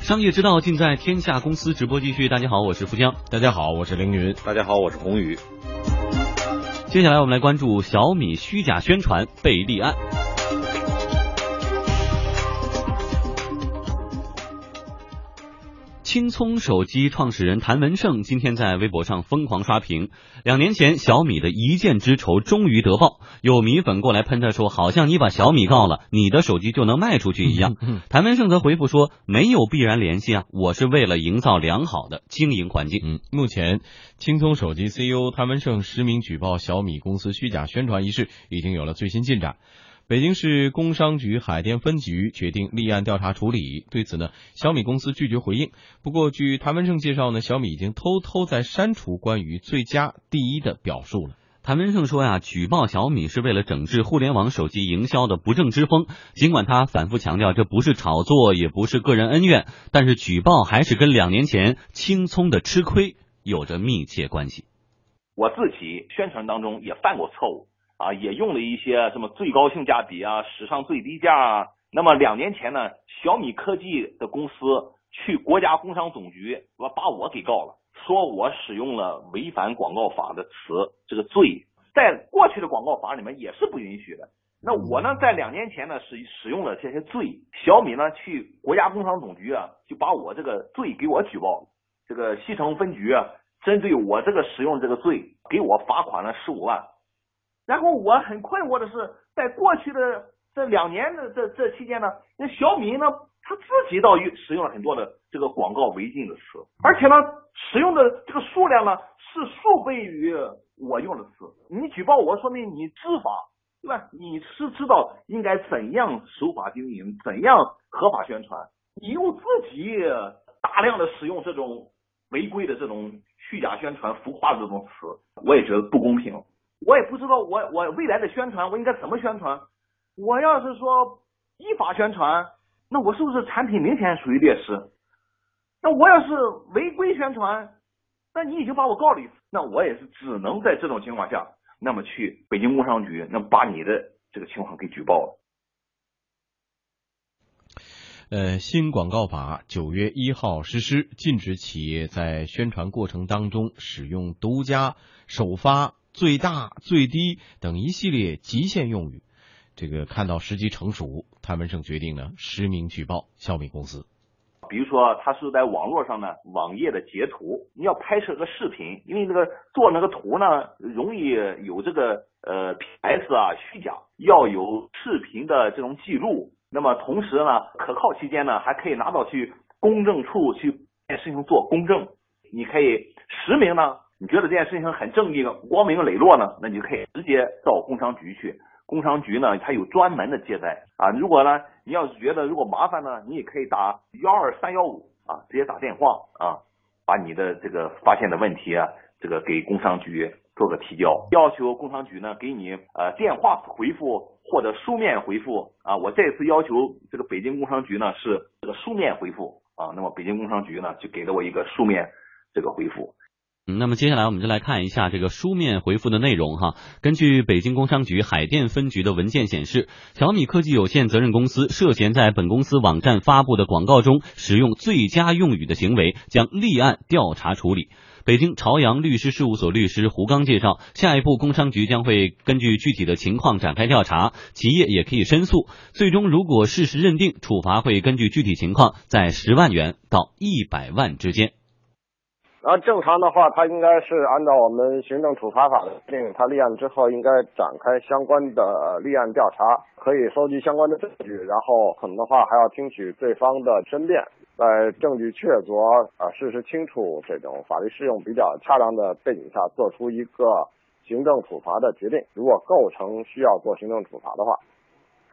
商业之道尽在天下公司直播继续。大家好，我是富江。大家好，我是凌云。大家好，我是宏宇。接下来我们来关注小米虚假宣传被立案。青葱手机创始人谭文胜今天在微博上疯狂刷屏。两年前，小米的一箭之仇终于得报，有米粉过来喷他说，好像你把小米告了，你的手机就能卖出去一样。谭文胜则回复说，没有必然联系啊，我是为了营造良好的经营环境。嗯，目前青葱手机 CEO 谭文胜实名举报小米公司虚假宣传一事已经有了最新进展。北京市工商局海淀分局决定立案调查处理。对此呢，小米公司拒绝回应。不过，据谭文胜介绍呢，小米已经偷偷在删除关于“最佳第一”的表述了。谭文胜说呀，举报小米是为了整治互联网手机营销的不正之风。尽管他反复强调这不是炒作，也不是个人恩怨，但是举报还是跟两年前青葱的吃亏有着密切关系。我自己宣传当中也犯过错误。啊，也用了一些什么最高性价比啊，史上最低价啊。那么两年前呢，小米科技的公司去国家工商总局，我把我给告了，说我使用了违反广告法的词，这个罪在过去的广告法里面也是不允许的。那我呢，在两年前呢，使使用了这些罪，小米呢去国家工商总局啊，就把我这个罪给我举报了，这个西城分局啊，针对我这个使用这个罪，给我罚款了十五万。然后我很困惑的是，在过去的这两年的这这期间呢，那小米呢，他自己倒使用了很多的这个广告违禁的词，而且呢，使用的这个数量呢是数倍于我用的词。你举报我，说明你知法，对吧？你是知道应该怎样守法经营，怎样合法宣传。你用自己大量的使用这种违规的这种虚假宣传、浮夸的这种词，我也觉得不公平。我也不知道我我未来的宣传我应该怎么宣传。我要是说依法宣传，那我是不是产品明显属于劣势？那我要是违规宣传，那你已经把我告了一次，那我也是只能在这种情况下，那么去北京工商局，那把你的这个情况给举报了。呃，新广告法九月一号实施，禁止企业在宣传过程当中使用独家、首发。最大、最低等一系列极限用语，这个看到时机成熟，谭文胜决定呢实名举报小米公司。比如说，他是在网络上呢，网页的截图，你要拍摄个视频，因为那个做那个图呢，容易有这个呃 PS 啊虚假，要有视频的这种记录。那么同时呢，可靠期间呢，还可以拿到去公证处去事情做公证。你可以实名呢。你觉得这件事情很正义、光明磊落呢？那你就可以直接到工商局去。工商局呢，它有专门的接待啊。如果呢，你要是觉得如果麻烦呢，你也可以打幺二三幺五啊，直接打电话啊，把你的这个发现的问题啊，这个给工商局做个提交，要求工商局呢给你呃电话回复或者书面回复啊。我这次要求这个北京工商局呢是这个书面回复啊，那么北京工商局呢就给了我一个书面这个回复。那么接下来我们就来看一下这个书面回复的内容哈。根据北京工商局海淀分局的文件显示，小米科技有限责任公司涉嫌在本公司网站发布的广告中使用最佳用语的行为，将立案调查处理。北京朝阳律师事务所律师胡刚介绍，下一步工商局将会根据具体的情况展开调查，企业也可以申诉。最终如果事实认定，处罚会根据具体情况在十万元到一百万之间。那正常的话，他应该是按照我们行政处罚法的规定，他立案之后应该展开相关的立案调查，可以收集相关的证据，然后可能的话还要听取对方的申辩，在证据确凿、啊事实清楚、这种法律适用比较恰当的背景下，做出一个行政处罚的决定。如果构成需要做行政处罚的话。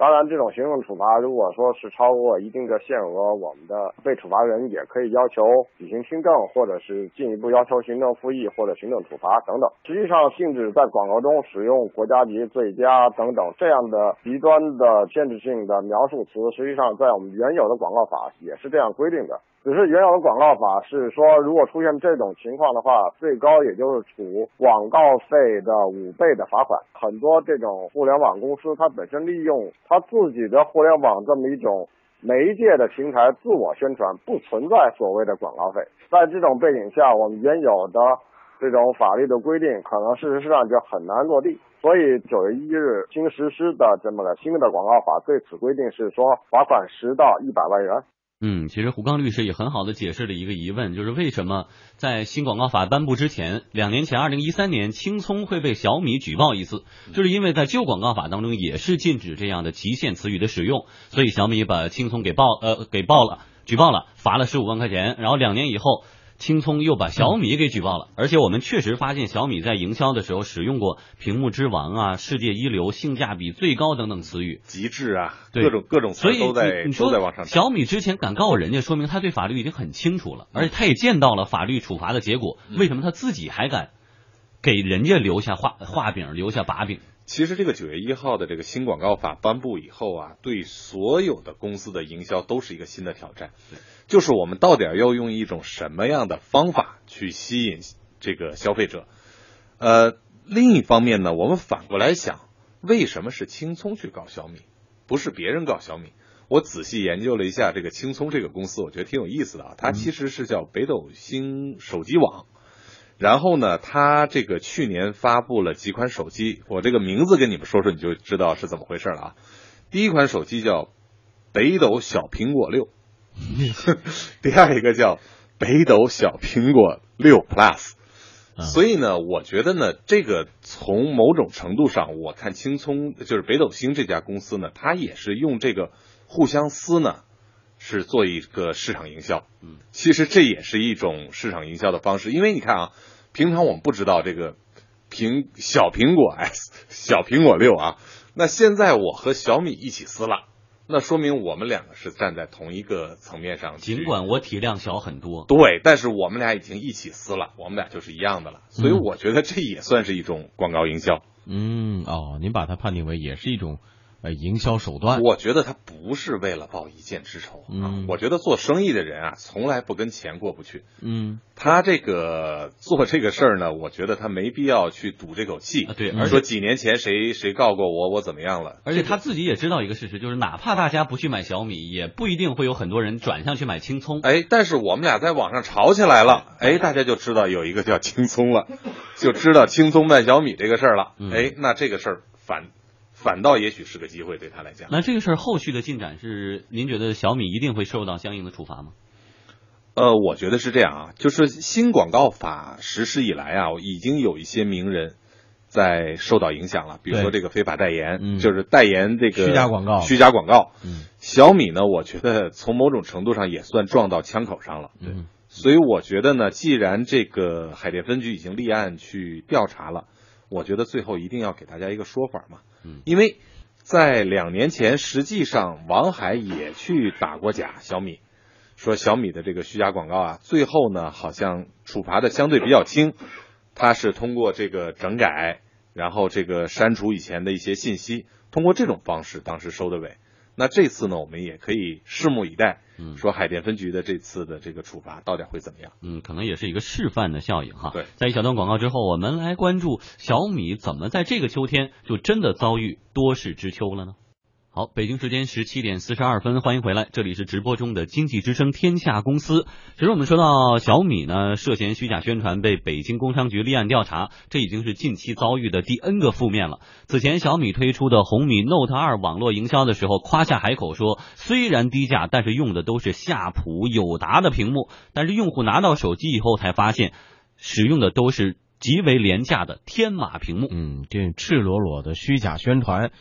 当然，这种行政处罚如果说是超过一定的限额，我们的被处罚人也可以要求举行听证，或者是进一步要求行政复议或者行政处罚等等。实际上，禁止在广告中使用国家级、最佳等等这样的极端的限制性的描述词，实际上在我们原有的广告法也是这样规定的。只是原有的广告法是说，如果出现这种情况的话，最高也就是处广告费的五倍的罚款。很多这种互联网公司，它本身利用它自己的互联网这么一种媒介的平台自我宣传不存在所谓的广告费。在这种背景下，我们原有的这种法律的规定可能事实上就很难落地。所以九月一日新实施的这么个新的广告法对此规定是说罚款十到一百万元。嗯，其实胡刚律师也很好的解释了一个疑问，就是为什么在新广告法颁布之前，两年前，二零一三年，青葱会被小米举报一次，就是因为在旧广告法当中也是禁止这样的极限词语的使用，所以小米把青葱给报呃给报了，举报了，罚了十五万块钱，然后两年以后。青葱又把小米给举报了，而且我们确实发现小米在营销的时候使用过“屏幕之王”啊、“世界一流”、“性价比最高”等等词语，极致啊，各种各种词都在都在往上。小米之前敢告人家，说明他对法律已经很清楚了，而且他也见到了法律处罚的结果。为什么他自己还敢给人家留下画画饼、留下把柄？其实这个九月一号的这个新广告法颁布以后啊，对所有的公司的营销都是一个新的挑战。就是我们到底要用一种什么样的方法去吸引这个消费者？呃，另一方面呢，我们反过来想，为什么是青葱去搞小米，不是别人搞小米？我仔细研究了一下这个青葱这个公司，我觉得挺有意思的啊。它其实是叫北斗星手机网。然后呢，它这个去年发布了几款手机，我这个名字跟你们说说，你就知道是怎么回事了啊。第一款手机叫北斗小苹果六，第二一个叫北斗小苹果六 Plus。所以呢，我觉得呢，这个从某种程度上，我看青葱就是北斗星这家公司呢，它也是用这个互相撕呢。是做一个市场营销，嗯，其实这也是一种市场营销的方式，因为你看啊，平常我们不知道这个苹小苹果 S 小苹果六啊，那现在我和小米一起撕了，那说明我们两个是站在同一个层面上。尽管我体量小很多，对，但是我们俩已经一起撕了，我们俩就是一样的了，所以我觉得这也算是一种广告营销。嗯，哦，您把它判定为也是一种。呃，营销手段，我觉得他不是为了报一箭之仇啊。我觉得做生意的人啊，从来不跟钱过不去。嗯，他这个做这个事儿呢，我觉得他没必要去赌这口气。对，而说几年前谁谁告过我，我怎么样了？而且他自己也知道一个事实，就是哪怕大家不去买小米，也不一定会有很多人转向去买青葱。哎，但是我们俩在网上吵起来了，哎，大家就知道有一个叫青葱了，就知道青葱卖小米这个事儿了。哎，那这个事儿反。反倒也许是个机会对他来讲。那这个事儿后续的进展是，您觉得小米一定会受到相应的处罚吗？呃，我觉得是这样啊，就是新广告法实施以来啊，已经有一些名人在受到影响了，比如说这个非法代言，就是代言这个虚假广告。虚假广告。嗯。小米呢，我觉得从某种程度上也算撞到枪口上了。对。所以我觉得呢，既然这个海淀分局已经立案去调查了。我觉得最后一定要给大家一个说法嘛，嗯，因为在两年前，实际上王海也去打过假，小米说小米的这个虚假广告啊，最后呢好像处罚的相对比较轻，他是通过这个整改，然后这个删除以前的一些信息，通过这种方式当时收的尾。那这次呢，我们也可以拭目以待。嗯，说海淀分局的这次的这个处罚到底会怎么样？嗯，可能也是一个示范的效应哈。对，在一小段广告之后，我们来关注小米怎么在这个秋天就真的遭遇多事之秋了呢？好，北京时间十七点四十二分，欢迎回来，这里是直播中的经济之声天下公司。其实我们说到小米呢，涉嫌虚假宣传被北京工商局立案调查，这已经是近期遭遇的第 N 个负面了。此前小米推出的红米 Note 二网络营销的时候，夸下海口说，虽然低价，但是用的都是夏普、友达的屏幕，但是用户拿到手机以后才发现，使用的都是极为廉价的天马屏幕。嗯，这赤裸裸的虚假宣传。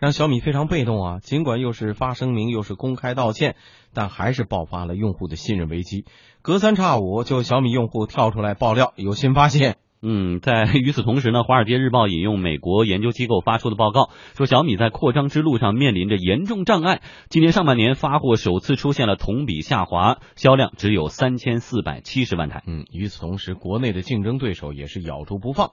让小米非常被动啊！尽管又是发声明，又是公开道歉，但还是爆发了用户的信任危机。隔三差五就小米用户跳出来爆料有新发现。嗯，在与此同时呢，《华尔街日报》引用美国研究机构发出的报告说，小米在扩张之路上面临着严重障碍。今年上半年发货首次出现了同比下滑，销量只有三千四百七十万台。嗯，与此同时，国内的竞争对手也是咬住不放。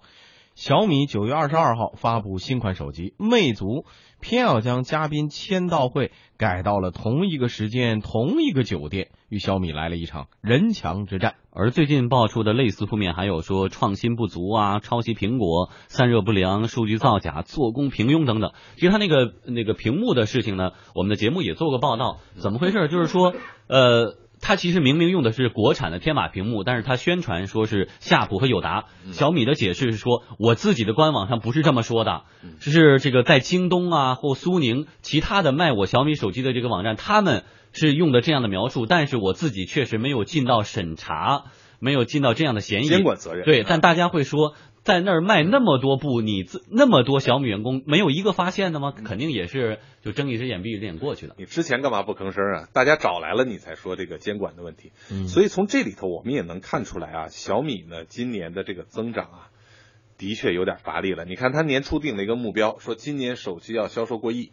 小米九月二十二号发布新款手机，魅族偏要将嘉宾签到会改到了同一个时间、同一个酒店，与小米来了一场人墙之战。而最近爆出的类似负面还有说创新不足啊、抄袭苹果、散热不良、数据造假、做工平庸等等。其实他那个那个屏幕的事情呢，我们的节目也做过报道。怎么回事？就是说，呃。它其实明明用的是国产的天马屏幕，但是它宣传说是夏普和友达。小米的解释是说，我自己的官网上不是这么说的，是这个在京东啊或苏宁其他的卖我小米手机的这个网站，他们是用的这样的描述，但是我自己确实没有尽到审查，没有尽到这样的嫌疑。监管责任。对，但大家会说。在那儿卖那么多部，你自那么多小米员工没有一个发现的吗？肯定也是就睁一只眼闭一只眼过去了。你之前干嘛不吭声啊？大家找来了你才说这个监管的问题。嗯，所以从这里头我们也能看出来啊，小米呢今年的这个增长啊，的确有点乏力了。你看他年初定了一个目标，说今年手机要销售过亿，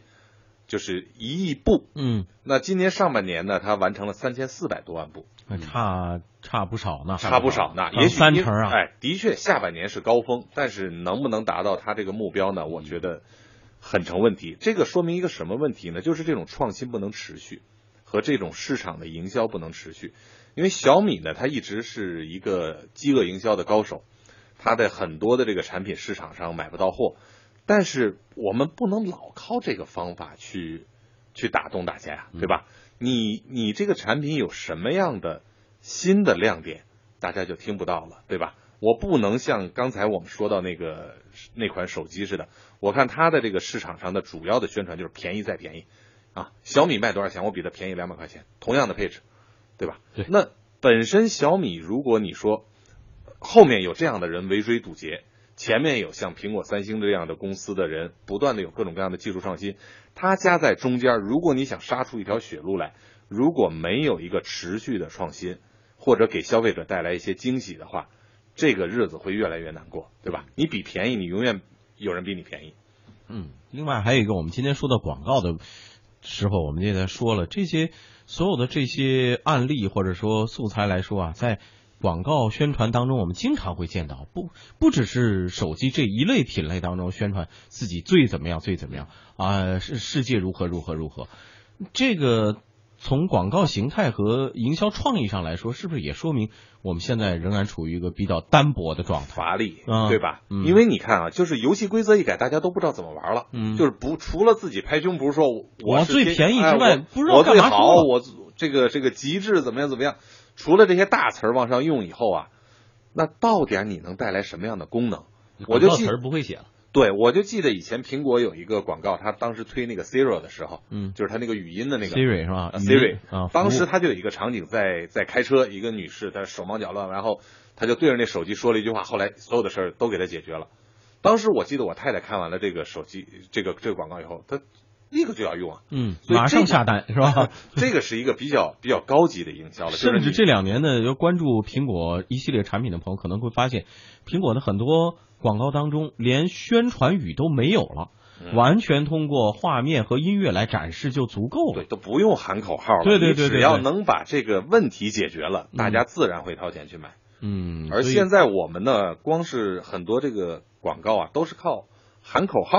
就是一亿部。嗯，那今年上半年呢，他完成了三千四百多万部。差差不少呢，差不少呢，也许三成啊。哎，的确，下半年是高峰，但是能不能达到他这个目标呢？我觉得很成问题。这个说明一个什么问题呢？就是这种创新不能持续，和这种市场的营销不能持续。因为小米呢，它一直是一个饥饿营销的高手，它的很多的这个产品市场上买不到货，但是我们不能老靠这个方法去去打动大家呀，对吧？你你这个产品有什么样的新的亮点，大家就听不到了，对吧？我不能像刚才我们说到那个那款手机似的，我看它的这个市场上的主要的宣传就是便宜再便宜，啊，小米卖多少钱，我比它便宜两百块钱，同样的配置，对吧？对。那本身小米，如果你说后面有这样的人围追堵截。前面有像苹果、三星这样的公司的人，不断的有各种各样的技术创新，它夹在中间。如果你想杀出一条血路来，如果没有一个持续的创新，或者给消费者带来一些惊喜的话，这个日子会越来越难过，对吧？你比便宜，你永远有人比你便宜。嗯，另外还有一个，我们今天说到广告的时候，我们也在说了这些所有的这些案例或者说素材来说啊，在。广告宣传当中，我们经常会见到，不不只是手机这一类品类当中宣传自己最怎么样最怎么样啊，是世界如何如何如何。这个从广告形态和营销创意上来说，是不是也说明我们现在仍然处于一个比较单薄的状态，乏力，对吧？因为你看啊，就是游戏规则一改，大家都不知道怎么玩了，嗯，就是不除了自己拍胸脯说我最便宜之外，不知道干嘛好，我这个这个极致怎么样怎么样。除了这些大词儿往上用以后啊，那到底你能带来什么样的功能？我就记词儿不会写了。对，我就记得以前苹果有一个广告，他当时推那个 Siri 的时候，嗯，就是他那个语音的那个 Siri 是吧？Siri 啊，当时他就有一个场景，在在开车，一个女士她手忙脚乱，然后他就对着那手机说了一句话，后来所有的事儿都给他解决了。当时我记得我太太看完了这个手机这个这个广告以后，她。立刻就要用啊，嗯，马上下单是吧？这个是一个比较比较高级的营销了。甚至这两年呢，要关注苹果一系列产品的朋友可能会发现，苹果的很多广告当中连宣传语都没有了，完全通过画面和音乐来展示就足够了，对，都不用喊口号了。对对对，只要能把这个问题解决了，大家自然会掏钱去买。嗯，而现在我们呢，光是很多这个广告啊，都是靠喊口号。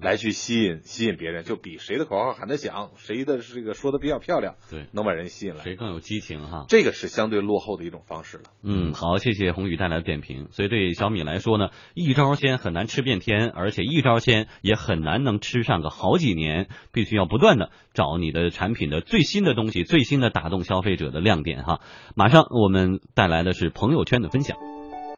来去吸引吸引别人，就比谁的口号喊得响，谁的这个说的比较漂亮，对，能把人吸引来，谁更有激情哈？这个是相对落后的一种方式了。嗯，好，谢谢宏宇带来的点评。所以对小米来说呢，一招鲜很难吃遍天，而且一招鲜也很难能吃上个好几年，必须要不断的找你的产品的最新的东西，最新的打动消费者的亮点哈。马上我们带来的是朋友圈的分享。